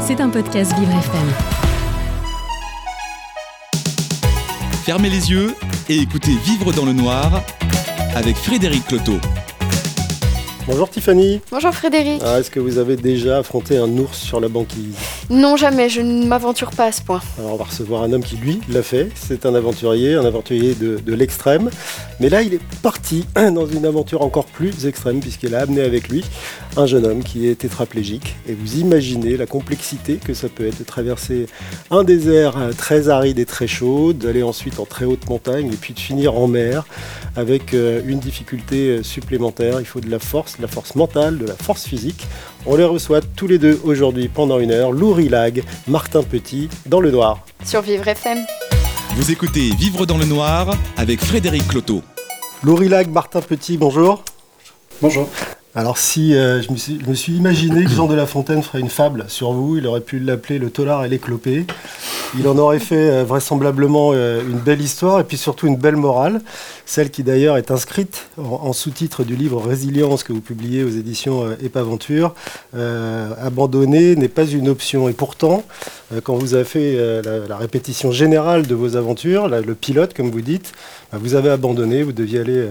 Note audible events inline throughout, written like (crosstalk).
C'est un podcast Vivre FM. Fermez les yeux et écoutez Vivre dans le noir avec Frédéric Cloteau. Bonjour Tiffany. Bonjour Frédéric. Ah, Est-ce que vous avez déjà affronté un ours sur la banquise? Non, jamais, je ne m'aventure pas à ce point. Alors on va recevoir un homme qui lui l'a fait. C'est un aventurier, un aventurier de, l'extrême. Mais là il est parti (clears throat) dans une aventure encore plus extrême puisqu'il a amené avec lui un jeune homme qui est tétraplégique. Et vous imaginez la complexité que ça peut être de traverser un désert euh, très aride et très chaud, d'aller ensuite en très haute montagne et puis de finir en mer avec euh, une difficulté euh, supplémentaire. Il faut de la force, de la force mentale, de la force physique. On les reçoit tous les deux aujourd'hui pendant une heure. Louri Lag, Martin Petit, dans le noir. Sur Vivre FM. Vous écoutez Vivre dans le noir avec Frédéric Cloteau. Louri Lag, Martin Petit, bonjour. Bonjour. Alors si euh, je, me suis, imaginé que Jean de La Fontaine ferait une fable sur vous, il aurait pu l'appeler le tolard et l'éclopé. Il en aurait fait euh, vraisemblablement euh, une belle histoire et puis surtout une belle morale, celle qui d'ailleurs est inscrite en, sous-titre du livre Résilience que vous publiez aux éditions Épaventure. Euh, abandonner n'est pas une option et pourtant, quand vous avez fait la, répétition générale de vos aventures, le pilote comme vous dites, bah, vous avez abandonné, vous deviez aller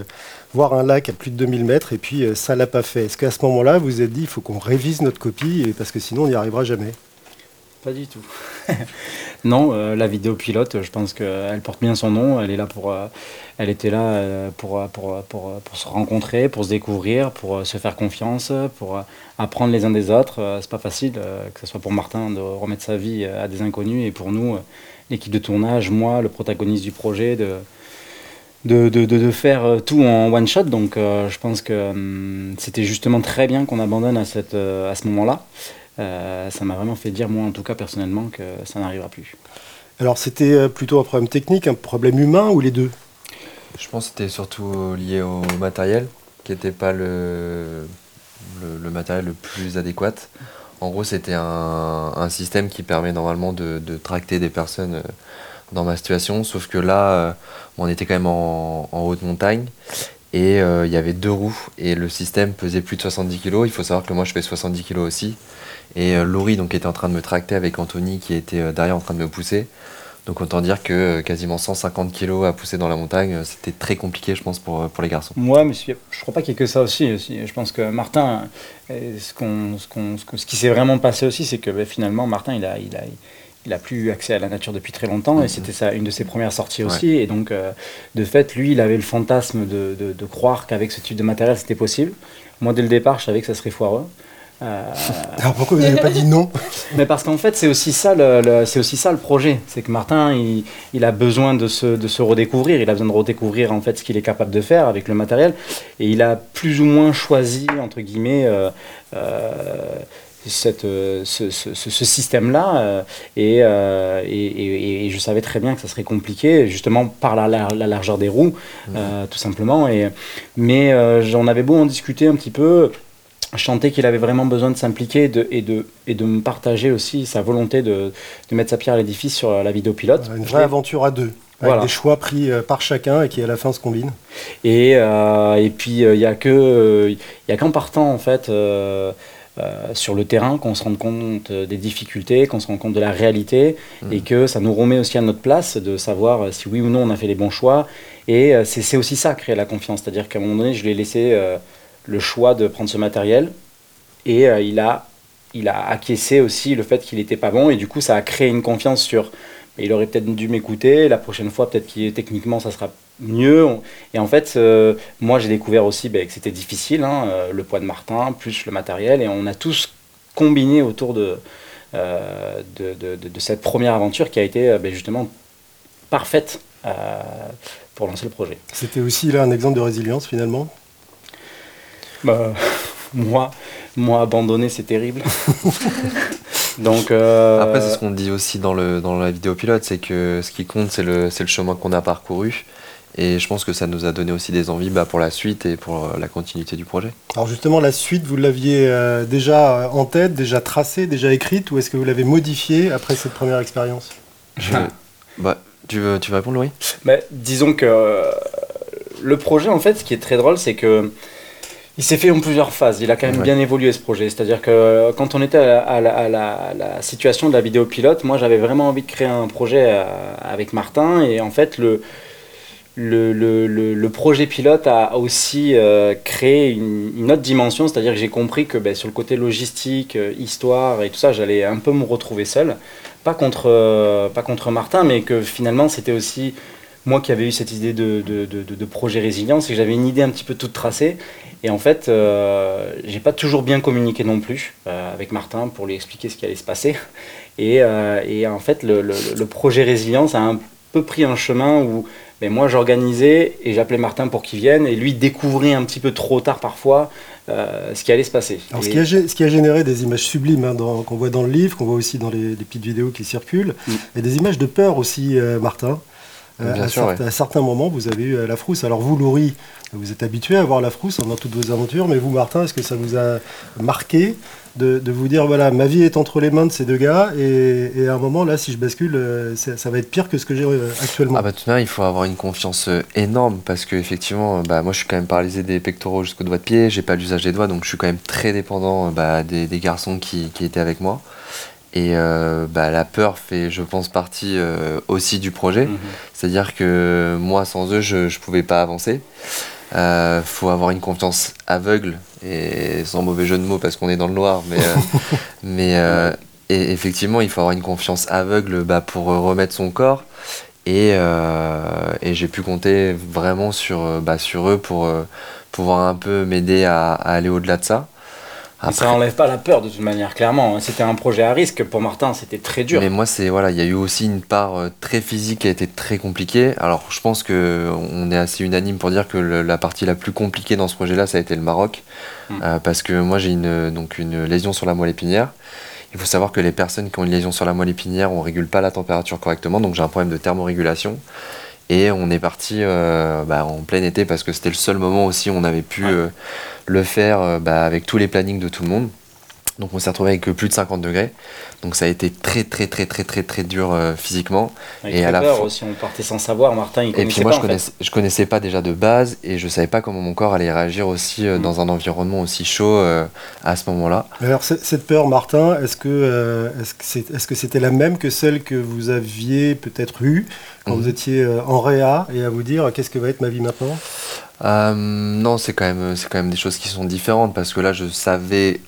voir un lac à plus de 2000 mètres et puis euh, ça l'a pas fait. Est-ce qu'à ce moment-là, vous vous êtes dit il faut qu'on révise notre copie parce que sinon on n'y arrivera jamais? Pas du tout. (laughs) non, euh, la vidéo pilote, je pense qu'elle porte bien son nom. Elle est là pour, euh, elle était là pour, se rencontrer, pour se découvrir, pour se faire confiance, pour apprendre les uns des autres. C'est pas facile, que ce soit pour Martin de remettre sa vie à des inconnus et pour nous, l'équipe de tournage, moi, le protagoniste du projet, de de, de, de, de faire euh, tout en one shot. Donc euh, je pense que hum, c'était justement très bien qu'on abandonne à, cette, euh, à ce moment-là. Euh, ça m'a vraiment fait dire, moi en tout cas personnellement, que ça n'arrivera plus. Alors c'était euh, plutôt un problème technique, un problème humain ou les deux? Je pense que c'était surtout lié au matériel, qui n'était pas le, le, le matériel le plus adéquat. En gros, c'était un, un système qui permet normalement de, de tracter des personnes euh, dans ma situation, sauf que là, euh, on était quand même en, haute montagne et euh, il y avait deux roues et le système pesait plus de 70 kg. Il faut savoir que moi, je fais 70 kg aussi. Et euh, Laurie donc, était en train de me tracter avec Anthony qui était derrière en train de me pousser. Donc autant dire que quasiment 150 kg à pousser dans la montagne, c'était très compliqué je pense pour, pour les garçons. Moi, mais je crois pas qu'il y ait que ça aussi. Je pense que Martin, ce, qui s'est vraiment passé aussi, c'est que ben, finalement, Martin, il a plus accès à la nature depuis très longtemps, et c'était ça, une de ses premières sorties aussi. Et donc, euh, de fait, lui, il avait le fantasme de, de, de croire qu'avec ce type de matériel, c'était possible. Moi, dès le départ, je savais que ça serait foireux. Euh, (laughs) Alors pourquoi vous n'avez pas dit non? (laughs) Mais parce qu'en fait, c'est aussi ça le, le- c'est aussi ça le projet. C'est que Martin, il, il a besoin de se, de se redécouvrir. Il a besoin de redécouvrir en fait ce qu'il est capable de faire avec le matériel. Et il a plus ou moins choisi entre guillemets euh, cette, euh, ce, ce- système-là. euh, et, euh, et, et- et je savais très bien que ça serait compliqué, justement par la, la- la largeur des roues, euh, tout simplement. Et, mais euh, j'en avais beau en discuter un petit peu je sentais qu'il avait vraiment besoin de s'impliquer et de, et, de, et de me partager aussi sa volonté de, de mettre sa pierre à l'édifice sur la vidéo pilote. Une vraie aventure à deux, avec Voilà. des choix pris par chacun et qui à la fin se combinent. Et, euh, et puis il n'y a que y a qu'en partant en fait euh, euh, sur le terrain qu'on se rend compte des difficultés, qu'on se rend compte de la réalité Mhm. et que ça nous remet aussi à notre place de savoir euh, si oui ou non on a fait les bons choix. Et euh, c'est aussi ça créer la confiance, c'est-à-dire qu'à un moment donné je lui ai laissé euh, le choix de prendre ce matériel et euh, il a il a acquiescé aussi le fait qu'il n'était pas bon et du coup ça a créé une confiance sur mais il aurait peut-être dû m'écouter la prochaine fois peut-être que techniquement ça sera mieux et en fait euh, moi j'ai découvert aussi ben, que c'était difficile hein, euh, le poids de Martin plus le matériel et on a tous combiné autour de euh, de, de- de- de cette première aventure qui a été ben, justement parfaite euh, pour lancer le projet C'était aussi là un exemple de résilience finalement? Bah, (laughs) moi, moi abandonné, c'est terrible. (laughs) Donc, euh, Après, c'est ce qu'on dit aussi dans, le, dans la vidéo pilote, c'est que ce qui compte, c'est le, c'est le chemin qu'on a parcouru. Et je pense que ça nous a donné aussi des envies bah, pour la suite et pour euh, la continuité du projet. Alors justement, la suite, vous l'aviez euh, déjà euh, en tête, déjà tracée, déjà écrite, ou est-ce que vous l'avez modifiée après cette première expérience? Je- bah, tu, veux, tu veux répondre, Louis? Mais disons que euh, le projet, en fait, ce qui est très drôle, c'est que Il s'est fait en plusieurs phases. Il a quand même Ouais. bien évolué ce projet. C'est-à-dire que quand on était à la, à la- à la- à la situation de la vidéo pilote, moi j'avais vraiment envie de créer un projet avec Martin. Et en fait, le, le, projet pilote a aussi euh, créé une, autre dimension. C'est-à-dire que j'ai compris que ben, sur le côté logistique, euh, histoire et tout ça, j'allais un peu me retrouver seul. Pas contre, euh, pas contre Martin, mais que finalement c'était aussi moi qui avais eu cette idée de, projet résilience et que j'avais une idée un petit peu toute tracée. Et en fait, euh, j'ai pas toujours bien communiqué non plus avec Martin pour lui expliquer ce qui allait se passer. Et, en fait, le projet résilience a un peu pris un chemin où ben, moi j'organisais et j'appelais Martin pour qu'il vienne et lui découvrait un petit peu trop tard parfois euh, ce qui allait se passer. Alors, Et- ce, qui a, gé- ce qui a généré des images sublimes hein, dans- qu'on voit dans le livre, qu'on voit aussi dans les, les petites vidéos qui circulent, Mm. et des images de peur aussi, euh, Martin. Euh, Bien à, sûr, certes- à certains moments, vous avez eu la frousse. Alors vous, Laurie, vous êtes habitué à voir la frousse dans toutes vos aventures, mais vous, Martin, est-ce que ça vous a marqué? De, de vous dire, voilà, ma vie est entre les mains de ces deux gars, et, et à un moment, là, si je bascule, euh, ça, va être pire que ce que j'ai euh, actuellement Ah bah tout de même, il faut avoir une confiance euh, énorme parce que effectivement, bah moi je suis quand même paralysé des pectoraux jusqu'au doigt de pied, j'ai pas l'usage des doigts, donc je suis quand même très dépendant bah, des, des garçons qui, qui étaient avec moi. Et euh, bah, la peur fait, je pense, partie euh, aussi du projet. Mhm. C'est-à-dire que moi, sans eux, je ne pouvais pas avancer. Euh, faut avoir une confiance aveugle et sans mauvais jeu de mots parce qu'on est dans le noir, mais, euh, (laughs) mais euh, et effectivement, il faut avoir une confiance aveugle bah, pour remettre son corps. Et, euh, et j'ai pu compter vraiment sur, bah, sur eux pour pouvoir un peu m'aider à, à aller au-delà de ça. Ça enlève pas la peur de toute manière, clairement. C'était un projet à risque. Pour Martin, c'était très dur. Mais moi, c'est voilà, il y a eu aussi une part euh, très physique qui a été très compliquée. Alors, je pense que on est assez unanime pour dire que le- la partie la plus compliquée dans ce projet-là, ça a été le Maroc, Mm. Euh, parce que moi, j'ai une donc une lésion sur la moelle épinière. Il faut savoir que les personnes qui ont une lésion sur la moelle épinière, on régule pas la température correctement, donc j'ai un problème de thermorégulation. Et on est parti euh, bah, en plein été parce que c'était le seul moment aussi où on avait pu Ouais. euh, le faire euh, bah, avec tous les plannings de tout le monde. Donc on s'est retrouvé avec plus de 50 degrés. Donc ça a été très très très très très très dur euh, physiquement. Avec et à la peur fois- aussi, on partait sans savoir. Martin, il Et connaissait puis moi pas, je connaissais, je connaissais pas déjà de base et je savais pas comment mon corps allait réagir aussi euh, Mm. dans un environnement aussi chaud euh, à ce moment-là. Alors cette peur, Martin, est-ce que euh, est-ce que c'était la même que celle que vous aviez peut-être eue quand vous étiez euh, en réa et à vous dire qu'est-ce que va être ma vie maintenant? Euh, non, c'est quand même c'est quand même des choses qui sont différentes parce que là je savais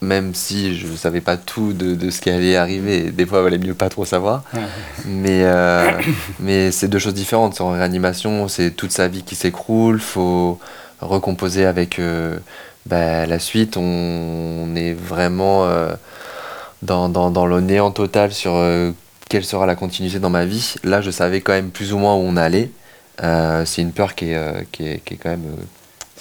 même si je savais pas tout de, de ce qui allait arriver, des fois il valait mieux pas trop savoir. Ouais. Mais, euh, (coughs) mais c'est deux choses différentes. En réanimation, c'est toute sa vie qui s'écroule, faut recomposer avec euh, bah, la suite. On, est vraiment euh, dans, dans, dans le néant total sur quelle sera la continuité dans ma vie. Là, je savais quand même plus ou moins où on allait. C'est une peur qui est, qui est, qui est quand même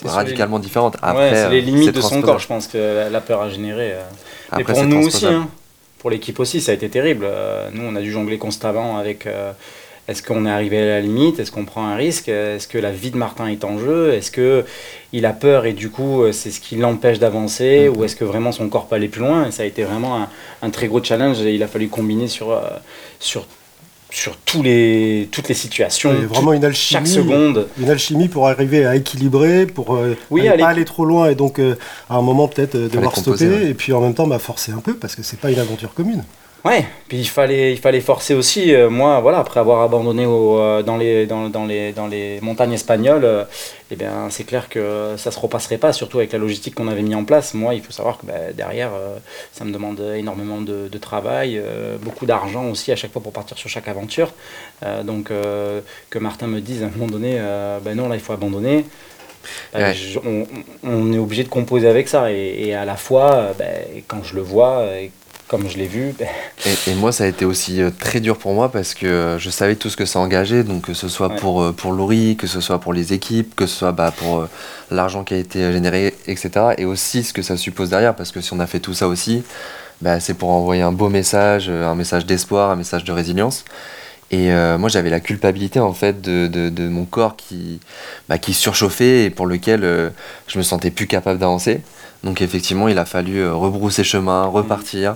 radicalement différente. Ouais, Après, c'est les euh, limites de son corps, je pense que la- peur a généré. euh. Pour nous aussi, hein. pour l'équipe aussi, ça a été terrible. Euh, nous, on a dû jongler constamment avec euh, est-ce qu'on est arrivé à la limite, est-ce qu'on prend un risque, est-ce que la vie de Martin est en jeu, est-ce que il a peur et du coup c'est ce qui l'empêche d'avancer, Mhm. ou est-ce que vraiment son corps peut aller plus loin? Et ça a été vraiment un, un très gros challenge et il a fallu combiner sur, euh, sur, sur tous les, toutes les situations, Il y a vraiment une alchimie. chaque seconde. Une alchimie pour arriver à équilibrer, pour euh, Oui, aller- aller- pas aller trop loin et donc euh, à un moment peut-être euh, devoir composer, stopper ouais. et puis en même temps bah, forcer un peu parce que c'est pas une aventure commune. Ouais, puis il fallait, il fallait forcer aussi. euh, moi, voilà, après avoir abandonné au, euh, dans, les, dans, dans les, dans les montagnes espagnoles, euh, eh bien, c'est clair que ça se repasserait pas, surtout avec la logistique qu'on avait mis en place. Moi, il faut savoir que bah, derrière, ça me demande énormément de, de travail, beaucoup d'argent aussi à chaque fois pour partir sur chaque aventure. Donc, que Martin me dise à un moment donné, ben non, là, il faut abandonner. Bah, Ouais. je- on, on est obligé de composer avec ça et, et à la fois, quand je le vois, et comme je l'ai vu, Et, et moi, ça a été aussi euh, très dur pour moi parce que euh, je savais tout ce que ça engageait, donc que ce soit Ouais. pour, euh, pour Laurie, que ce soit pour les équipes, que ce soit bah, pour l'argent qui a été généré, etc. Et aussi ce que ça suppose derrière, parce que si on a fait tout ça aussi, bah, c'est pour envoyer un beau message, un message d'espoir, un message de résilience. Et euh, moi, j'avais la culpabilité en fait de, de, de mon corps qui, bah, qui surchauffait et pour lequel euh, je me sentais plus capable d'avancer. Donc effectivement, il a fallu euh, rebrousser chemin, repartir.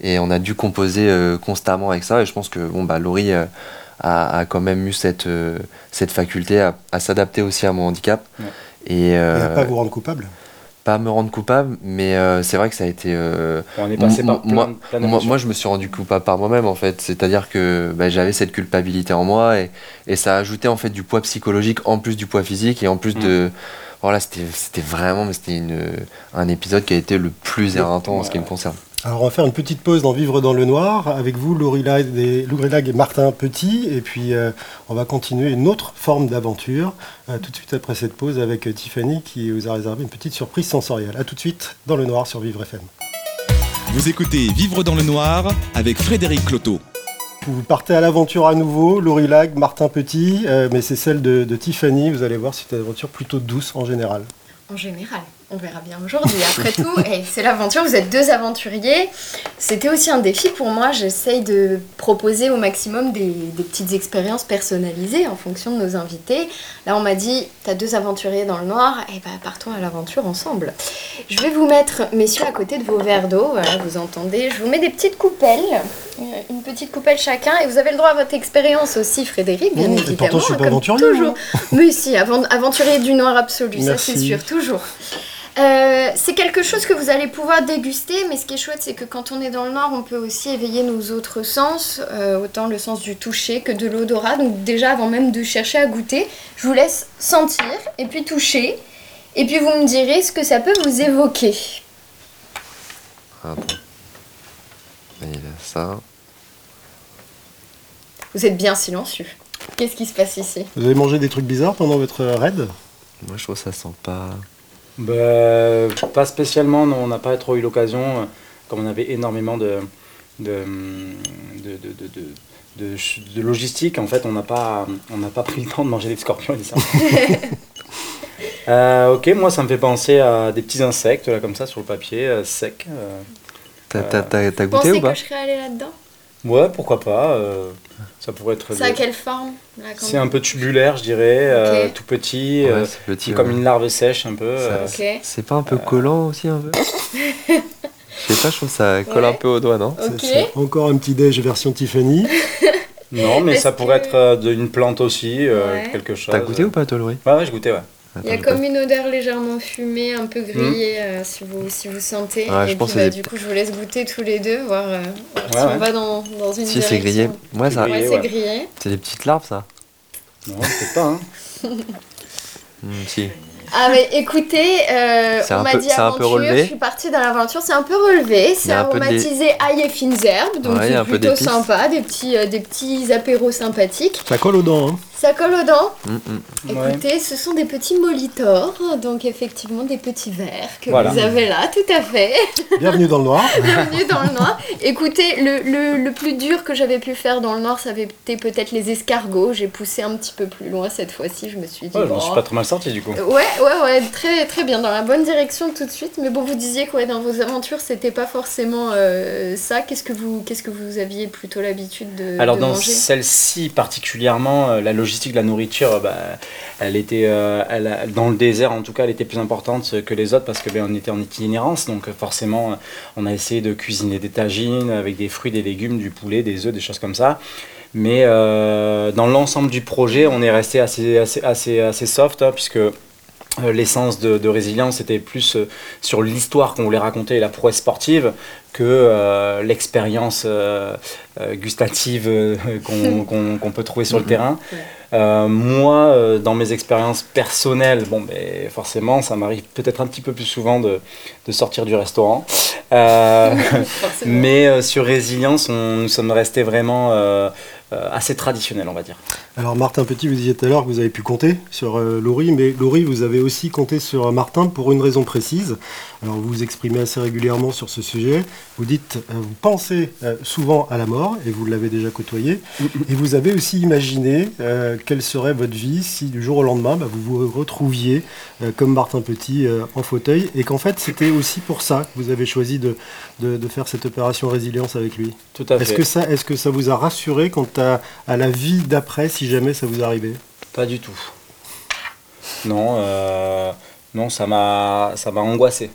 Et on a dû composer euh, constamment avec ça. Et je pense que bon, bah, Laurie euh, a, a quand même eu cette, euh, cette faculté à, à s'adapter aussi à mon handicap. Ouais. Et, Et à pas vous rendre coupable. Pas me rendre coupable, mais euh, c'est vrai que ça a été. euh, On est passé M- par plein, moi- plein moi, je me suis rendu coupable par moi-même en fait. C'est-à-dire que bah, j'avais cette culpabilité en moi et, et ça a ajouté en fait du poids psychologique en plus du poids physique et en plus Mm. de. Voilà, c'était c'était vraiment mais c'était une- un épisode qui a été le plus éreintant en ce qui me concerne. Alors on va faire une petite pause dans Vivre dans le Noir avec vous, Laurie Lag et, Laurie Lag et Martin Petit. Et puis euh, on va continuer une autre forme d'aventure euh, tout de suite après cette pause avec euh, Tiffany qui vous a réservé une petite surprise sensorielle. A tout de suite dans le Noir sur Vivre FM. Vous écoutez Vivre dans le noir avec Frédéric Cloteau. Vous partez à l'aventure à nouveau, Laurie Lag, Martin Petit, euh, mais c'est celle de, de Tiffany. Vous allez voir, c'est une aventure plutôt douce en général. En général, on verra bien aujourd'hui. Après (laughs) tout, c'est l'aventure, vous êtes deux aventuriers. C'était aussi un défi pour moi. J'essaye de proposer au maximum des, des petites expériences personnalisées en fonction de nos invités. Là, on m'a dit, t'as deux aventuriers dans le noir, et ben partons à l'aventure ensemble. Je vais vous mettre, messieurs, à côté de vos verres d'eau. Voilà, vous entendez. Je vous mets des petites coupelles, euh, une petite coupelle chacun, et vous avez le droit à votre expérience aussi, Frédéric, bien Mmh, et évidemment. pourtant, je suis pas comme aventurier, Toujours. Mais si, avant- aventurier du noir absolu, ça c'est sûr, toujours. Euh, c'est quelque chose que vous allez pouvoir déguster, mais ce qui est chouette, c'est que quand on est dans le noir, on peut aussi éveiller nos autres sens, euh, autant le sens du toucher que de l'odorat. Donc déjà, avant même de chercher à goûter, je vous laisse sentir et puis toucher, et puis vous me direz ce que ça peut vous évoquer. Attends. Il y a ça. Vous êtes bien silencieux. Qu'est-ce qui se passe ici? Vous avez mangé des trucs bizarres pendant votre raid? Moi je trouve que ça sent pas. Bah, pas spécialement, non, on n'a pas trop eu l'occasion, euh, comme on avait énormément de, de, de, de, de, de- de ch- de logistique, en fait, on n'a pas, on n'a pas pris le temps de manger des scorpions et des serpents. Euh, ok, moi ça me fait penser à des petits insectes, là, comme ça, sur le papier, euh, secs. euh. T'as goûté ou pas? que je serais allée là-dedans? Ouais, pourquoi pas, euh, ça pourrait être... C'est à des- quelle forme C'est un peu tubulaire, je dirais, euh, tout petit, Ouais, euh, c'est petit. comme ouais. une larve sèche un peu. Ça- euh. C'est pas un peu collant aussi un peu (laughs) Je sais pas, je trouve que ça colle Ouais. un peu au doigt, non? C'est- Encore un petit déj version Tiffany. (laughs) Non, mais ça pourrait que- être d'une plante aussi, euh, Ouais. quelque chose. T'as goûté ou pas toi, Laurie? Ouais, ouais, je goûtais, ouais. Il y a comme une odeur légèrement fumée, un peu grillée, euh, si, vous, si vous sentez. Ouais, et puis, bah, c'est- du coup, je vous laisse goûter tous les deux, voir, euh, si Ouais, on va dans, dans une Si direction. c'est grillé. Ouais, ça, C'est Ouais, grillé, c'est c'est des petites larves ça Non, peut-être pas, hein. (laughs) Hmm, Si. Ah mais écoutez, euh, C'est on m'a dit c'est un peu aventure, relevé. je suis partie dans l'aventure, c'est un peu relevé, c'est aromatisé ail et fines herbes, donc c'est plutôt sympa, des petits, euh, des petits apéros sympathiques. Ça colle aux dents. hein. Ça colle aux dents. Hmm, hmm. Ouais. Écoutez, ce sont des petits molitors, donc effectivement des petits verres que Voilà. vous avez là, tout à fait. Bienvenue dans le noir. (laughs) Bienvenue dans le noir. Écoutez, le, le, le plus dur que j'avais pu faire dans le noir, ça avait été peut-être les escargots. J'ai poussé un petit peu plus loin cette fois-ci. Je me suis dit, Ouais, je bon, m'en suis pas trop mal sorti du coup. Ouais, ouais, ouais, très, très bien, dans la bonne direction tout de suite. Mais bon, vous disiez que ouais, dans vos aventures, c'était pas forcément euh, ça. Qu'est-ce que vous, qu'est-ce que vous aviez plutôt l'habitude de, Alors de dans celle-ci particulièrement, euh, la logistique de la nourriture, bah, elle était, euh, elle dans le désert en tout cas, elle était plus importante que les autres parce que ben, on était en itinérance, donc forcément, on a essayé de cuisiner des tagines avec des fruits, des légumes, du poulet, des œufs, des choses comme ça. Mais euh, dans l'ensemble du projet, on est resté assez, assez, assez, assez soft hein, puisque euh, l'essence de, de résilience était plus sur l'histoire qu'on voulait raconter et la prouesse sportive que euh, l'expérience euh, gustative (laughs) qu'on peut trouver sur le terrain. Ouais. Euh, moi, euh, dans mes expériences personnelles, bon, ben, forcément, ça m'arrive peut-être un petit peu plus souvent de, de sortir du restaurant. Euh, (laughs) mais euh, sur Résilience, on, nous sommes restés vraiment euh, assez traditionnels, on va dire. Alors Martin Petit, vous disiez tout à l'heure que vous avez pu compter sur euh, Laurie, mais Laurie, vous avez aussi compté sur euh, Martin pour une raison précise. Alors vous vous exprimez assez régulièrement sur ce sujet. Vous dites, euh, vous pensez euh, souvent à la mort, et vous l'avez déjà côtoyé, (laughs) et vous avez aussi imaginé euh, quelle serait votre vie si du jour au lendemain, bah, vous vous retrouviez euh, comme Martin Petit euh, en fauteuil, et qu'en fait c'était aussi pour ça que vous avez choisi de, de- de faire cette opération résilience avec lui? Tout à Est-ce que, ça, est-ce que ça vous a rassuré quant à, à la vie d'après si jamais ça vous arrivait Pas du tout. Non, euh, non, ça m'a, ça m'a angoissé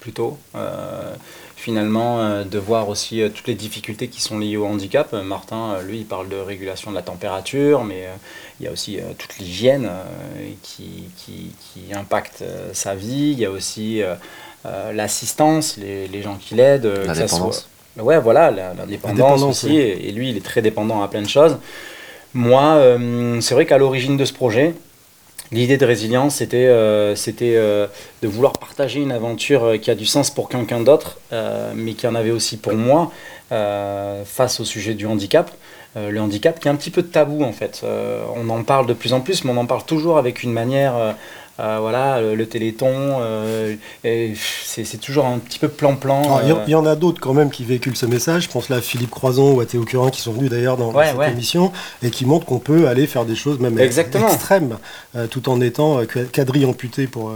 plutôt. Euh, finalement euh, de voir aussi euh, toutes les difficultés qui sont liées au handicap. Euh, Martin, euh, lui, il parle de régulation de la température, mais euh, il y a aussi euh, toute l'hygiène euh, qui, qui, qui impacte euh, sa vie. Il y a aussi euh, euh, l'assistance, les, les gens qui l'aident. euh, La dépendance. soit- Ouais, voilà, l'indépendance aussi. oui. Et, lui, il est très dépendant à plein de choses. Moi, euh, c'est vrai qu'à l'origine de ce projet, L'idée de résilience, c'était euh, euh, de vouloir partager une aventure qui a du sens pour quelqu'un d'autre, mais qui en avait aussi pour moi, face au sujet du handicap. Le handicap qui est un petit peu tabou en fait. On en parle de plus en plus, mais on en parle toujours avec une manière, euh, voilà, le, le téléthon, euh, c'est toujours un petit peu plan-plan. Alors, Il y en- euh, il y, en a d'autres quand même qui véhiculent ce message. Je pense là à Philippe Croison ou à Théo Curin qui sont venus d'ailleurs dans Ouais, cette ouais. émission et qui montrent qu'on peut aller faire des choses même Exactement. extrêmes tout en étant quadrille amputé pour,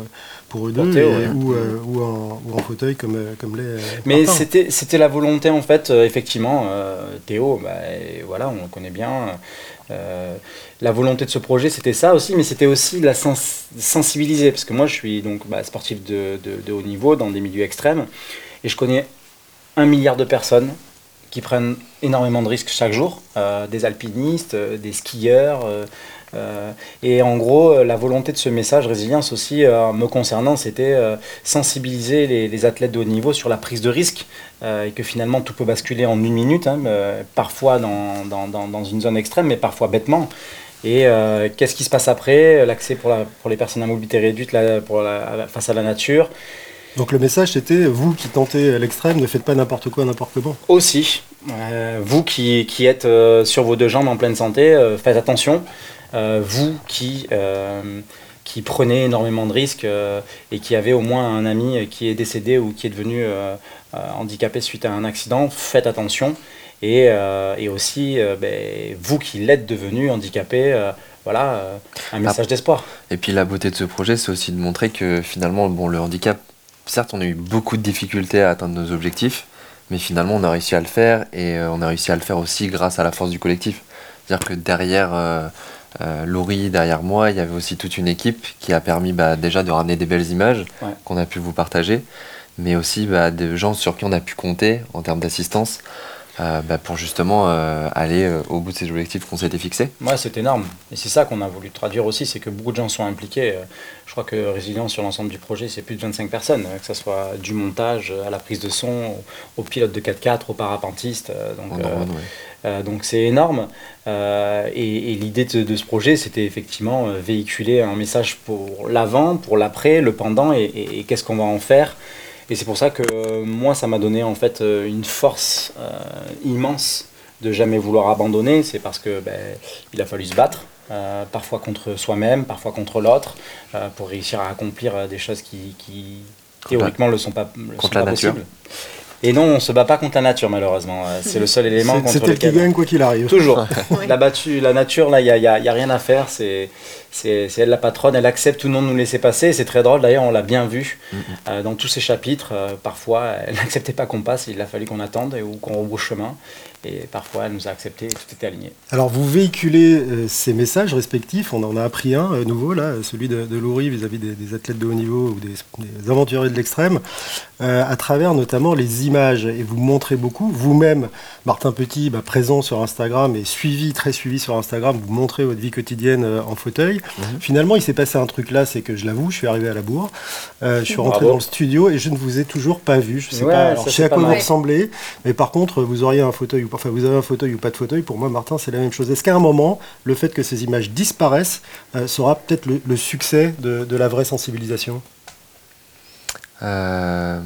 pour eux deux Théo, et- ouais. ou, euh, ou, en, ou en fauteuil comme, comme l'est. euh, Mais c'était c'était la volonté en fait, euh, effectivement, euh, Théo, bah, et voilà, on le connaît bien. Euh, la volonté de ce projet, c'était ça aussi, mais c'était aussi la sens- sensibiliser, parce que moi, je suis donc bah, sportif de haut niveau dans des milieux extrêmes, et je connais un milliard de personnes qui prennent énormément de risques chaque jour, euh, des alpinistes, euh, des skieurs. Euh, et en gros, euh, la volonté de ce message résilience aussi, euh, me concernant, c'était sensibiliser les, les athlètes de haut niveau sur la prise de risque et que finalement tout peut basculer en une minute, hein, parfois dans, dans, dans, dans une zone extrême, mais parfois bêtement. Et euh, qu'est-ce qui se passe après L'accès pour, la, pour les personnes à mobilité réduite la- pour la- face à la nature? Donc le message c'était vous qui tentez l'extrême, ne faites pas n'importe quoi, n'importe comment. Aussi, euh, vous qui, qui êtes euh, sur vos deux jambes en pleine santé, faites attention. Euh, vous qui, euh, qui prenez énormément de risques euh, et qui avez au moins un ami qui est décédé ou qui est devenu euh, euh, handicapé suite à un accident, faites attention. Et, et aussi, ben, vous qui l'êtes devenu handicapé, voilà, un message d'espoir. Et puis la beauté de ce projet, c'est aussi de montrer que finalement, bon, le handicap, certes, on a eu beaucoup de difficultés à atteindre nos objectifs, mais finalement, on a réussi à le faire et on a réussi à le faire aussi grâce à la force du collectif. C'est-à-dire que derrière euh, Laurie, derrière moi, il y avait aussi toute une équipe qui a permis bah, déjà de ramener des belles images Ouais. qu'on a pu vous partager, mais aussi bah, des gens sur qui on a pu compter en termes d'assistance. euh, bah, pour justement euh, aller euh, au bout de ces objectifs qu'on s'était fixés. Ouais, c'est énorme. Et c'est ça qu'on a voulu traduire aussi, c'est que beaucoup de gens sont impliqués. Je crois que Résilience sur l'ensemble du projet, c'est plus de 25 personnes, que ce soit du montage à la prise de son, au, au pilote de 4x4, aux parapentistes. euh, Donc, En euh, drone, ouais. Euh, donc c'est énorme. Euh, et et l'idée de, de ce projet, c'était effectivement euh, véhiculer un message pour l'avant, pour l'après, le pendant, et, et- et qu'est-ce qu'on va en faire. Et c'est pour ça que euh, moi, ça m'a donné en fait une force immense de jamais vouloir abandonner. C'est parce que ben, il a fallu se battre, parfois contre soi-même, parfois contre l'autre, pour réussir à accomplir des choses qui, théoriquement ne le sont pas, le contre sont la pas nature. possibles. Et non, on se bat pas contre la nature malheureusement. Euh, C'est le seul élément C'est contre c'est elle qui lequel. gagne quoi qu'il arrive. Toujours. Ouais. (laughs) La, battue, la nature, là, il n'y a, y a- y a rien à faire. C'est elle la patronne. Elle accepte tout le monde de nous laisser passer. C'est très drôle, d'ailleurs, on l'a bien vu euh, dans tous ces chapitres. euh, parfois, elle (laughs) n'acceptait pas qu'on passe. Il a fallu qu'on attende et, ou qu'on rebrouche chemin. Et parfois, elle nous a accepté et tout était aligné. Alors vous véhiculez euh, ces messages respectifs, on en a appris un euh, nouveau là, celui de, de Laurie vis-à-vis des, des athlètes de haut niveau ou des, des aventuriers de l'extrême, euh, à travers notamment les images. Et vous montrez beaucoup, vous-même, Martin Petit, bah, présent sur Instagram et suivi, très suivi sur Instagram, vous montrez votre vie quotidienne en fauteuil. Finalement, il s'est passé un truc là, c'est que je l'avoue, je suis arrivé à la bourre, je suis rentré Bravo. dans le studio et je ne vous ai toujours pas vu. Je sais Ouais, pas, alors, je sais à quoi vous ressemblez, mais par contre, vous auriez un fauteuil ou enfin vous avez un fauteuil ou pas de fauteuil. Pour moi, Martin, c'est la même chose. Est-ce qu'à un moment, le fait que ces images disparaissent euh, sera peut-être le, le succès de, de la vraie sensibilisation? Euh,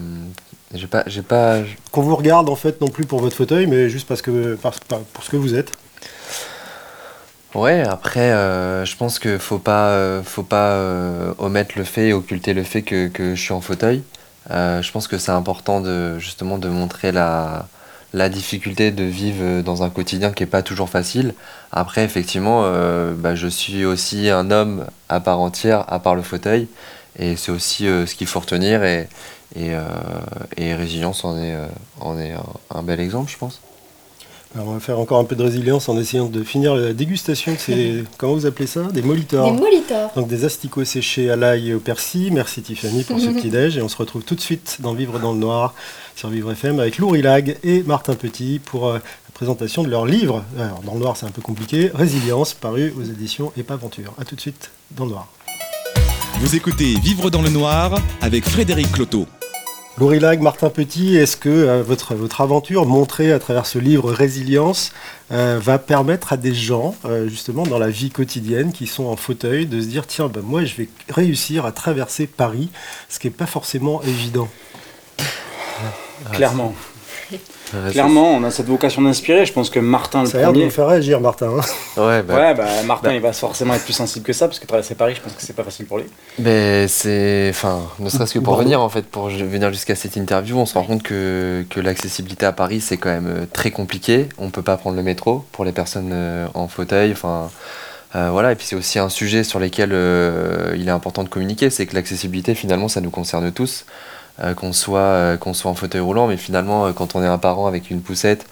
j'ai pas, j'ai pas, Qu'on vous regarde en fait non plus pour votre fauteuil, mais juste parce que parce- par- pour ce que vous êtes. Ouais, après, euh, je pense que faut pas, euh, faut pas euh, omettre le fait et occulter le fait que, que je suis en fauteuil. Je pense que c'est important de justement de montrer la, la difficulté de vivre dans un quotidien qui est pas toujours facile. Après, effectivement, euh, bah, je suis aussi un homme à part entière, à part le fauteuil, et c'est aussi euh, ce qu'il faut retenir. Et, euh, résilience en est, euh, en est un, un bel exemple, je pense. Alors on va faire encore un peu de résilience en essayant de finir la dégustation de ces, (laughs) comment vous appelez ça? Des molitors. Des molitors. Donc des asticots séchés à l'ail et au persil. Merci Tiffany pour ce (laughs) petit déj et on se retrouve tout de suite dans Vivre dans le Noir sur Vivre FM avec Lou Lag et Martin Petit pour euh, la présentation de leur livre. Alors dans le noir c'est un peu compliqué. Résilience paru aux éditions Épaventure. A tout de suite dans le noir. Vous écoutez Vivre dans le Noir avec Frédéric Cloteau. Laurie Lag, Martin Petit, est-ce que euh, votre, votre aventure montrée à travers ce livre Résilience euh, va permettre à des gens, euh, justement dans la vie quotidienne, qui sont en fauteuil, de se dire tiens, ben, moi je vais réussir à traverser Paris, ce qui n'est pas forcément évident? Clairement. (laughs) Clairement, on a cette vocation d'inspirer. Je pense que Martin le Ça a l'air de premier. faire réagir, Martin. hein. Ouais, bah, Ouais, bah, Martin, Bah. il va forcément être plus sensible que ça, parce que traverser Paris, je pense que c'est pas facile pour lui. Mais c'est, enfin, ne serait-ce que pour venir en fait, pour venir jusqu'à cette interview, on se rend compte que, que l'accessibilité à Paris c'est quand même euh, très compliqué. On peut pas prendre le métro pour les personnes euh, en fauteuil. Enfin, euh, voilà. Et puis c'est aussi un sujet sur lequel euh, il est important de communiquer, c'est que l'accessibilité finalement ça nous concerne tous, euh, qu'on soit euh, soit en fauteuil roulant, mais finalement euh, quand on est un parent avec une poussette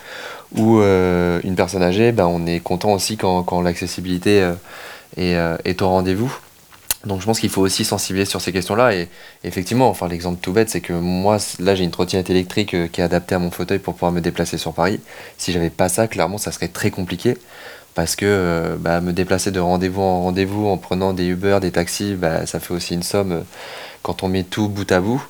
ou une personne âgée, ben, on est content aussi quand, quand l'accessibilité est, est au rendez-vous. Donc je pense qu'il faut aussi sensibiliser sur ces questions-là. Et effectivement, enfin l'exemple tout bête, c'est que moi, là, j'ai une trottinette électrique qui est adaptée à mon fauteuil pour pouvoir me déplacer sur Paris. Si j'avais pas ça, clairement, ça serait très compliqué. Parce que bah, me déplacer de rendez-vous en rendez-vous en prenant des Uber, des taxis, bah, ça fait aussi une somme quand on met tout bout à bout.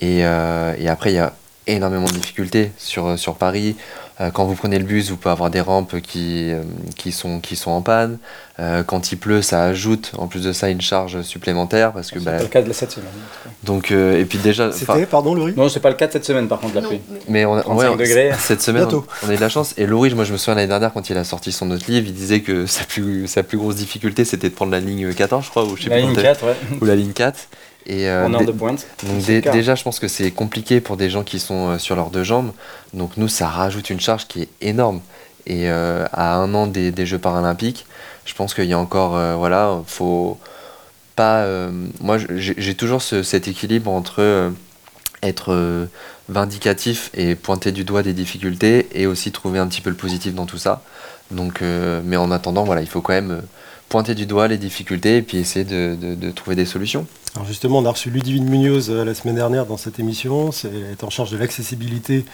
Et, euh, et après, il y a énormément de difficultés sur, euh, sur Paris. Euh, quand vous prenez le bus, vous pouvez avoir des rampes qui, qui, sont, qui sont en panne. Euh, quand il pleut, ça ajoute en plus de ça une charge supplémentaire parce que C'est bah, pas le cas de cette semaine. donc euh, et puis déjà C'était, pardon, Laurie? Non, c'est pas le cas de cette semaine, par contre, la Non, pluie. mais- on a, 35 on- degrés. cette semaine on, on a eu de la chance et Laurie moi je me souviens l'année dernière quand il a sorti son autre livre il disait que sa plus sa plus grosse difficulté c'était de prendre la ligne 14 je crois ou je sais La plus ligne comment 4, ouais. t'as- ou la ligne 4 et euh, en heure de pointe. donc déjà je pense que c'est compliqué pour des gens qui sont euh, sur leurs deux jambes. Donc nous ça rajoute une charge qui est énorme. Et euh, à un an des, des Jeux paralympiques je pense qu'il y a encore euh, voilà faut pas moi j'ai toujours ce- cet équilibre entre être vindicatif et pointer du doigt des difficultés et aussi trouver un petit peu le positif dans tout ça. Donc mais en attendant voilà il faut quand même pointer du doigt les difficultés et puis essayer de, de- trouver des solutions Alors justement, on a reçu Ludivine Munoz euh, la semaine dernière dans cette émission. Elle est en charge de l'accessibilité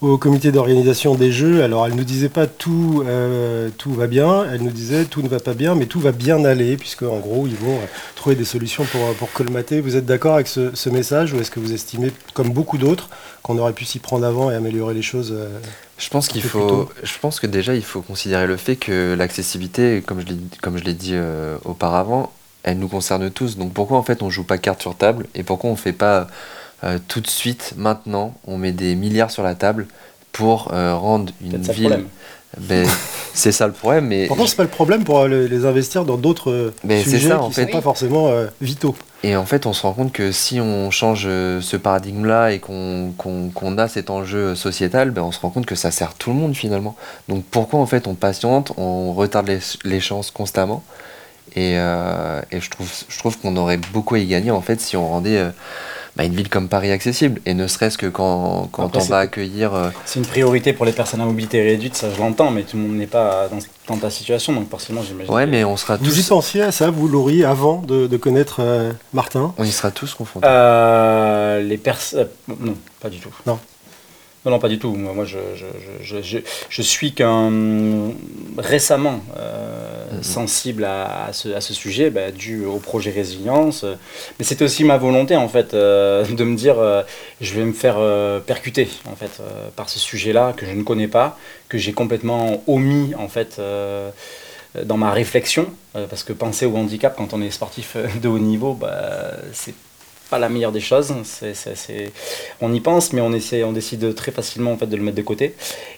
au comité d'organisation des Jeux. Alors elle ne nous disait pas tout, euh, tout va bien, elle nous disait tout ne va pas bien, mais tout va bien aller, puisque en gros ils vont euh, trouver des solutions pour, pour colmater. Vous êtes d'accord avec ce, message ou est-ce que vous estimez, comme beaucoup d'autres, qu'on aurait pu s'y prendre avant et améliorer les choses Je pense qu'il faut. Je pense que déjà il faut considérer le fait que l'accessibilité, comme je l'ai comme je l'ai dit euh, auparavant, elle nous concerne tous. Donc pourquoi en fait on joue pas carte sur table et pourquoi on fait pas euh, tout de suite maintenant on met des milliards sur la table pour euh, rendre une Peut-être ça le ville. problème. (laughs) Ben, c'est ça le problème, mais Pourtant, c'est pas le problème pour euh, les les investir dans d'autres euh, c'est sujets ça, qui en ne fait. sont pas forcément euh, vitaux. Et en fait, on se rend compte que si on change euh, ce paradigme-là et qu'on a cet enjeu sociétal, ben on se rend compte que ça sert tout le monde finalement. Donc pourquoi en fait on patiente, on retarde les, chances constamment? Et, euh, et je trouve, je trouve qu'on aurait beaucoup à y gagner en fait si on rendait euh, bah, une ville comme Paris accessible. Et ne serait-ce que quand, quand Après, on va accueillir... euh, C'est une priorité pour les personnes à mobilité réduite, ça je l'entends, mais tout le monde n'est pas dans, dans ta situation, donc forcément j'imagine. ouais, que- mais on sera Vous y tous... pensiez à ça, vous, Laurie, avant de, de connaître euh, Martin? On y sera tous confrontés. Euh, les personnes. non, pas du tout. Non. Non, non, pas du tout. Moi, moi, je, je, je, je, suis qu'un récemment euh, Mhm. sensible à, à ce, à ce sujet, bah, dû au projet Résilience. Mais c'était aussi ma volonté, en fait, euh, de me dire, euh, je vais me faire percuter, en fait, par ce sujet-là que je ne connais pas, que j'ai complètement omis, en fait. dans ma réflexion, parce que penser au handicap quand on est sportif de haut niveau, bah, c'est pas la meilleure des choses. C'est- c'est- On y pense, mais on, essaie, on décide très facilement en fait, de le mettre de côté.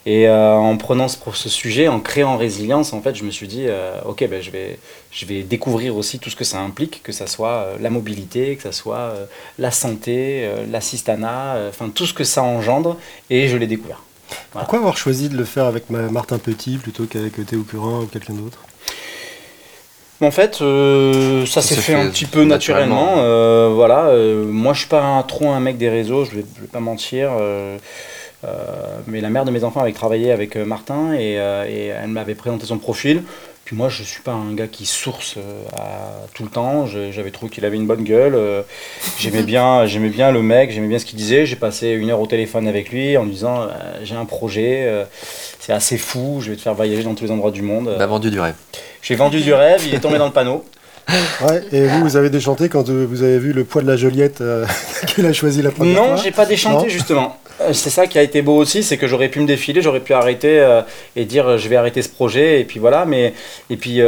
Et euh, en prenant ce, ce sujet, en créant résilience, en fait, je me suis dit, euh, ok, ben, je, vais, je vais découvrir aussi tout ce que ça implique, que ça soit euh, la mobilité, que ça soit la santé, l'assistanat, enfin tout ce que ça engendre, et je l'ai découvert. Pourquoi avoir choisi de le faire avec ma- Martin Petit plutôt qu'avec Théo Curin ou quelqu'un d'autre? En fait, euh, ça Ça s'est se fait fait un petit peu naturellement. euh, voilà, euh, moi je suis pas un- trop un mec des réseaux, je vais, je vais pas mentir. euh, mais la mère de mes enfants avait travaillé avec Martin et, et elle m'avait présenté son profil. Puis moi, je suis pas un gars qui source à, tout le temps. J'avais trouvé qu'il avait une bonne gueule. j'aimais bien, j'aimais bien le mec, j'aimais bien ce qu'il disait. J'ai passé une heure au téléphone avec lui en lui disant j'ai un projet, c'est assez fou, je vais te faire voyager dans tous les endroits du monde. Il a vendu du rêve. J'ai vendu du rêve, il est tombé dans le panneau. Ouais, et vous, vous avez déchanté quand vous avez vu le poids de la Joliette euh, (laughs) qu'il a choisi la première non, fois Non, j'ai pas déchanté justement. Euh, c'est ça qui a été beau aussi, c'est que j'aurais pu me défiler, j'aurais pu arrêter euh, et dire je vais arrêter ce projet et puis voilà. Mais et puis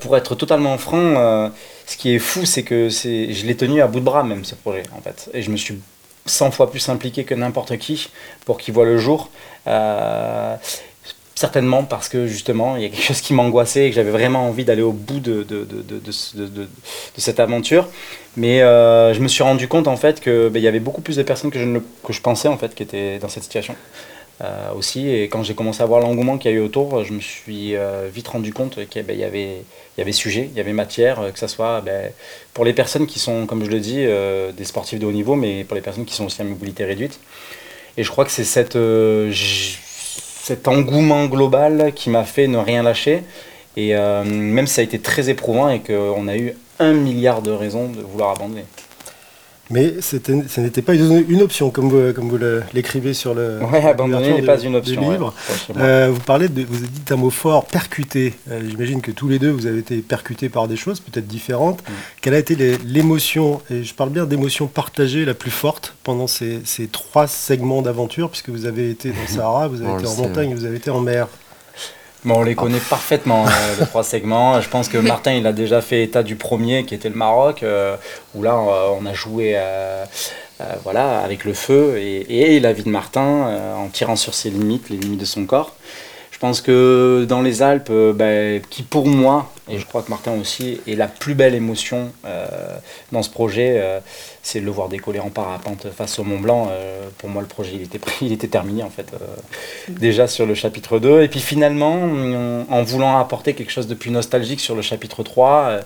pour être totalement franc, ce qui est fou, c'est que c'est, je l'ai tenu à bout de bras même ce projet en fait, et je me suis 100 fois plus impliqué que n'importe qui pour qu'il voit le jour. Certainement parce que justement, il y a quelque chose qui m'angoissait et que j'avais vraiment envie d'aller au bout de, cette aventure. Mais euh, je me suis rendu compte en fait qu'il ben, y avait beaucoup plus de personnes que je, que pensais en fait qui étaient dans cette situation. Euh, aussi, et quand j'ai commencé à voir l'engouement qu'il y a eu autour, je me suis euh, vite rendu compte qu'il ben, y, avait, il y sujet, il y avait matière, que ce soit ben, pour les personnes qui sont, comme je le dis, des sportifs de haut niveau, mais pour les personnes qui sont aussi à mobilité réduite. Et je crois que c'est cette cet engouement global qui m'a fait ne rien lâcher. Et euh, même si ça a été très éprouvant et qu'on a eu un milliard de raisons de vouloir abandonner. Mais ce n'était pas une, option, comme vous, comme vous l'écrivez sur le. Oui, abandonner n'est pas une option. Livre. Euh, vous parlez de, vous avez dit un mot fort, percuté. Euh, j'imagine que tous les deux, vous avez été percutés par des choses peut-être différentes. Mm. Quelle a été l'émotion, et je parle bien d'émotion partagée la plus forte pendant ces, ces trois segments d'aventure, puisque vous avez été dans (laughs) Sahara, vous avez été en montagne, vous avez été en mer on les connaît parfaitement, euh, les trois segments. Je pense que Martin, il a déjà fait état du premier, qui était le Maroc, euh, où là, on a joué euh, voilà, avec le feu et, la vie de Martin, en tirant sur ses limites, les limites de son corps. Je pense que dans les Alpes, ben, qui pour moi, et je crois que Martin aussi, est la plus belle émotion dans ce projet, c'est de le voir décoller en parapente face au Mont Blanc. Euh, pour moi, le projet, il était, (laughs) il était terminé, en fait, euh, déjà sur le chapitre 2. Et puis finalement, en voulant apporter quelque chose de plus nostalgique sur le chapitre 3, euh,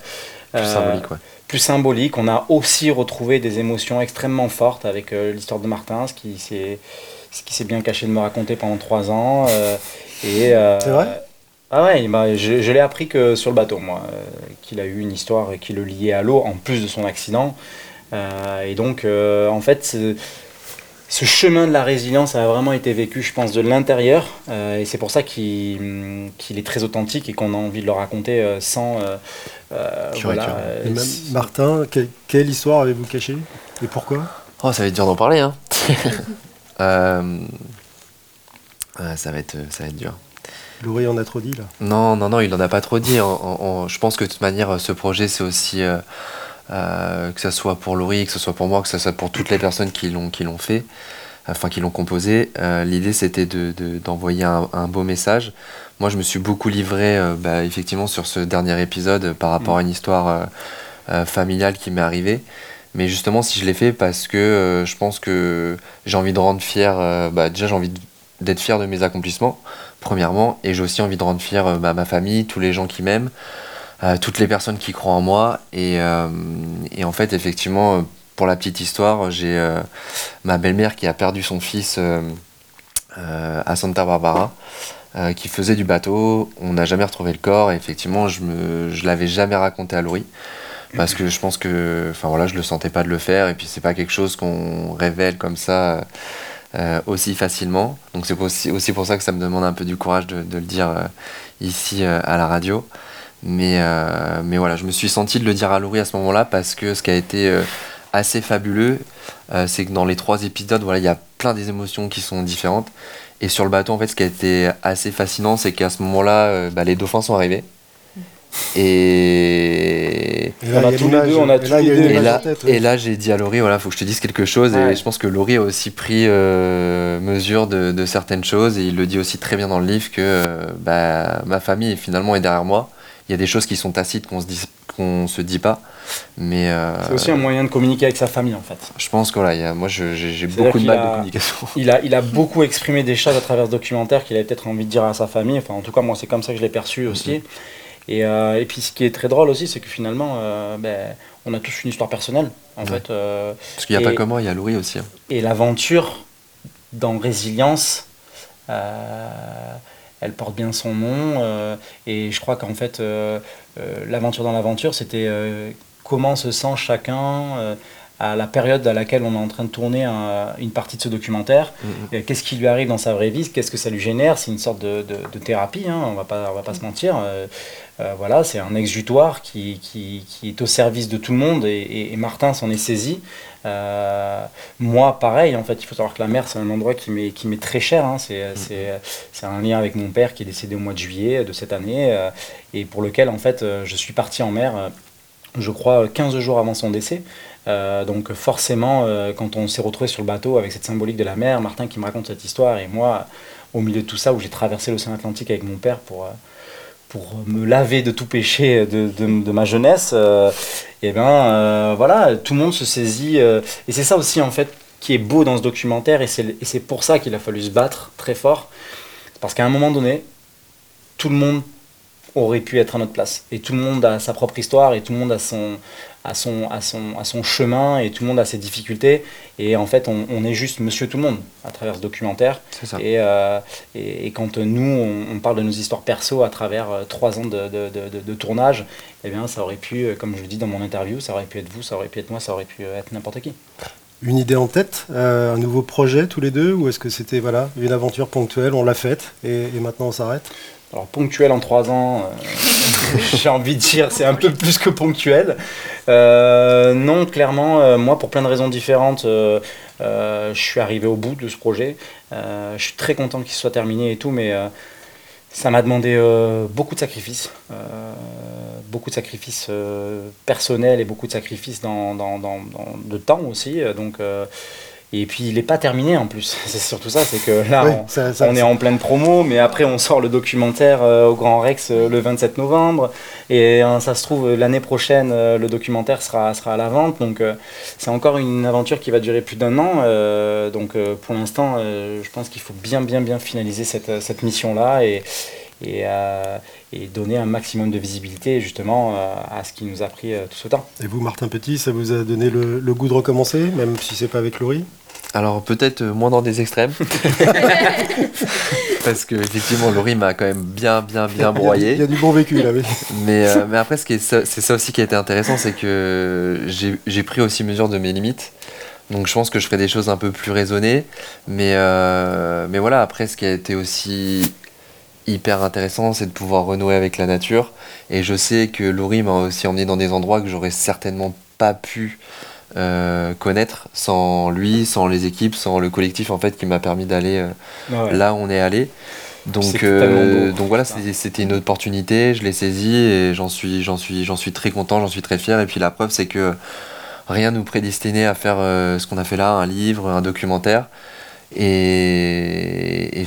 plus symbolique, Plus symbolique, on a aussi retrouvé des émotions extrêmement fortes avec l'histoire de Martin, ce qui s'est ce qui s'est bien caché de me raconter pendant trois ans. Et c'est vrai ah ouais, je, je l'ai appris que sur le bateau, moi, qu'il a eu une histoire qui le liait à l'eau, en plus de son accident. Euh, et donc, euh, en fait, ce, chemin de la résilience a vraiment été vécu, je pense, de l'intérieur. Euh, et c'est pour ça qu'il est très authentique et qu'on a envie de le raconter sans. voilà, Martin, quelle histoire avez-vous caché et pourquoi? Oh, ça va être dur d'en parler. Hein. (laughs) ça, va être, ça va être dur. Laurie en a trop dit là Non, non, non, il en a pas trop dit. je pense que de toute manière, ce projet, c'est aussi euh, que ce soit pour Laurie, que ce soit pour moi, que ce soit pour toutes les personnes qui l'ont qui l'ont fait, enfin qui l'ont composé. Euh, l'idée c'était d'envoyer de, un, beau message. Moi je me suis beaucoup livré euh, bah, effectivement sur ce dernier épisode par rapport à une histoire familiale qui m'est arrivée. Mais justement si je l'ai fait parce que je pense que j'ai envie de rendre fier, bah, déjà j'ai envie d'être fier de mes accomplissements, premièrement, et j'ai aussi envie de rendre fier bah, ma famille, tous les gens qui m'aiment. Euh, toutes les personnes qui croient en moi. Et, euh, en fait, effectivement, pour la petite histoire, j'ai euh, ma belle-mère qui a perdu son fils à Santa Barbara. qui faisait du bateau, on n'a jamais retrouvé le corps, et effectivement, je ne l'avais jamais raconté à Laurie, parce que je pense que, enfin voilà, je le sentais pas de le faire, et puis c'est pas quelque chose qu'on révèle comme ça aussi facilement. Donc c'est aussi, pour ça que ça me demande un peu du courage de, le dire ici à la radio. Mais, euh, mais voilà, je me suis senti de le dire à Laurie à ce moment-là parce que ce qui a été euh, assez fabuleux, euh, c'est que dans les trois épisodes, voilà, il y a plein des émotions qui sont différentes. Et sur le bateau, en fait, ce qui a été assez fascinant, c'est qu'à ce moment-là, bah, les dauphins sont arrivés. Et, et là, tous les deux, on a tous les deux. Et là, et là j'ai dit à Laurie, voilà, faut que je te dise quelque chose. Et je pense que Laurie a aussi pris mesure de, de, certaines choses. Et il le dit aussi très bien dans le livre que bah, ma famille finalement est derrière moi. Il y a des choses qui sont tacites qu'on se dit qu'on se dit pas. Mais euh, c'est aussi un moyen de communiquer avec sa famille en fait. je pense que voilà moi j'ai beaucoup de mal de communication. il a il a (laughs) beaucoup exprimé des choses à travers ce documentaire qu'il avait peut-être envie de dire à sa famille. Enfin en tout cas moi c'est comme ça que je l'ai perçu aussi. Et, euh, et, puis ce qui est très drôle aussi c'est que finalement euh, ben, on a tous une histoire personnelle en fait parce qu'il n'y a pas que moi il y a Louis aussi hein. et l'aventure dans résilience, elle porte bien son nom. et je crois qu'en fait, l'aventure dans l'aventure, c'était comment se sent chacun à la période à laquelle on est en train de tourner une partie de ce documentaire. Mm-hmm. Qu'est-ce qui lui arrive dans sa vraie vie? Qu'est-ce que ça lui génère? C'est une sorte de, thérapie, hein, on va pas, on va pas se mentir. Euh, euh, voilà, c'est un exutoire qui, qui, est au service de tout le monde et, Martin s'en est saisi. Euh, moi, pareil, en fait, il faut savoir que la mer, c'est un endroit qui m'est, qui m'est très cher. Hein. Mm-hmm. c'est, c'est, un lien avec mon père qui est décédé au mois de juillet de cette année et pour lequel, en fait, je suis parti en mer, je crois, 15 jours avant son décès. Euh, donc forcément, euh, quand on s'est retrouvé sur le bateau avec cette symbolique de la mer, Martin qui me raconte cette histoire et moi, au milieu de tout ça, où j'ai traversé l'océan Atlantique avec mon père pour, euh, pour me laver de tout péché de, de, ma jeunesse, et ben voilà, tout le monde se saisit. et c'est ça aussi en fait qui est beau dans ce documentaire et c'est pour ça qu'il a fallu se battre très fort. Parce qu'à un moment donné, tout le monde aurait pu être à notre place. Et tout le monde a sa propre histoire et tout le monde a son, à son, à, son, à son chemin et tout le monde a ses difficultés. Et en fait, on, est juste monsieur tout le monde à travers ce documentaire. Et, euh, et, quand nous, on, parle de nos histoires perso à travers euh, trois ans de, de, de, de, tournage, eh bien, ça aurait pu, euh, comme je le dis dans mon interview, ça aurait pu être vous, ça aurait pu être moi, ça aurait pu être n'importe qui. Une idée en tête, un nouveau projet tous les deux, ou est-ce que c'était voilà, une aventure ponctuelle, on l'a faite et, et maintenant on s'arrête? Alors ponctuel en trois ans, (laughs) j'ai envie de dire, c'est un peu plus que ponctuel. Euh, non, clairement, euh, moi, pour plein de raisons différentes, euh, je suis arrivé au bout de ce projet. je suis très content qu'il soit terminé et tout, mais ça m'a demandé beaucoup de sacrifices, beaucoup de sacrifices personnels et beaucoup de sacrifices dans, dans, dans, de temps aussi. Donc et puis il n'est pas terminé en plus. (laughs) C'est surtout ça, c'est que là, on, est en pleine promo, mais après on sort le documentaire euh, au Grand Rex euh, le 27 novembre. Et hein, ça se trouve, l'année prochaine, euh, le documentaire sera, sera à la vente. Donc c'est encore une aventure qui va durer plus d'un an. donc pour l'instant, je pense qu'il faut bien, bien, bien finaliser cette, cette mission-là. Et, et, et, donner un maximum de visibilité justement à ce qui nous a pris tout ce temps. Et vous, Martin Petit, ça vous a donné le, le goût de recommencer, même si c'est pas avec Laurie? Alors peut-être moins dans des extrêmes. (laughs) (laughs) Parce que effectivement, Laurie m'a quand même bien, bien, bien broyé. Il y a, du bon vécu là, oui. mais, euh, mais après, c'est ça aussi qui a été intéressant, c'est que j'ai pris aussi mesure de mes limites. Donc je pense que je ferai des choses un peu plus raisonnées. Mais, euh, mais voilà, après, ce qui a été aussi hyper intéressant, c'est de pouvoir renouer avec la nature. Et je sais que Laurie m'a aussi emmené dans des endroits que j'aurais certainement pas pu euh, connaître sans lui, sans les équipes, sans le collectif en fait qui m'a permis d'aller euh, ah là où on est allé. Donc, euh, donc voilà, c'était une opportunité, je l'ai saisie et j'en suis, j'en suis, j'en suis très content, j'en suis très fier. Et puis la preuve, c'est que rien nous prédestinait à faire ce qu'on a fait là, un livre, un documentaire. Et,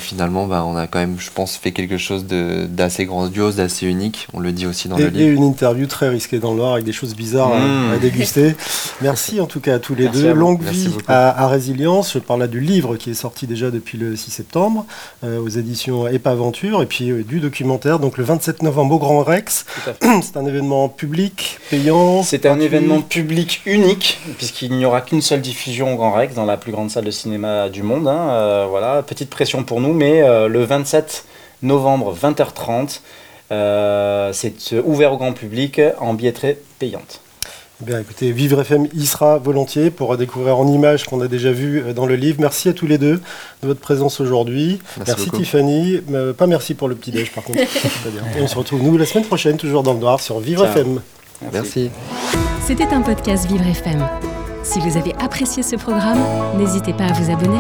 finalement, bah, on a quand même, je pense, fait quelque chose d'assez grandiose, d'assez unique. On le dit aussi dans le livre. Et une interview très risquée dans le noir avec des choses bizarres à, mmh. déguster. Merci en tout cas à tous les deux. Longue vie à, Résilience. Je parle là du livre qui est sorti déjà depuis le 6 septembre euh, aux éditions Epaventure et puis euh, du documentaire. Donc le 27 novembre au Grand Rex. (clears throat) C'est un événement public, payant. C'est un événement public unique puisqu'il n'y aura qu'une seule diffusion au Grand Rex dans la plus grande salle de cinéma du monde. Hein. Euh, voilà, petite pression pour nous, mais euh, le 27 novembre, 20h30, euh, c'est ouvert au grand public en billetterie payante. Bien, écoutez, Vivre FM y sera volontiers pour découvrir en images qu'on a déjà vues dans le livre. Merci à tous les deux de votre présence aujourd'hui. Merci, Tiffany. pas merci pour le petit-déj, par contre. (laughs) Et on se retrouve, nous, la semaine prochaine, toujours dans le noir, sur Vivre FM. merci. C'était un podcast Vivre FM. Si vous avez apprécié ce programme, n'hésitez pas à vous abonner.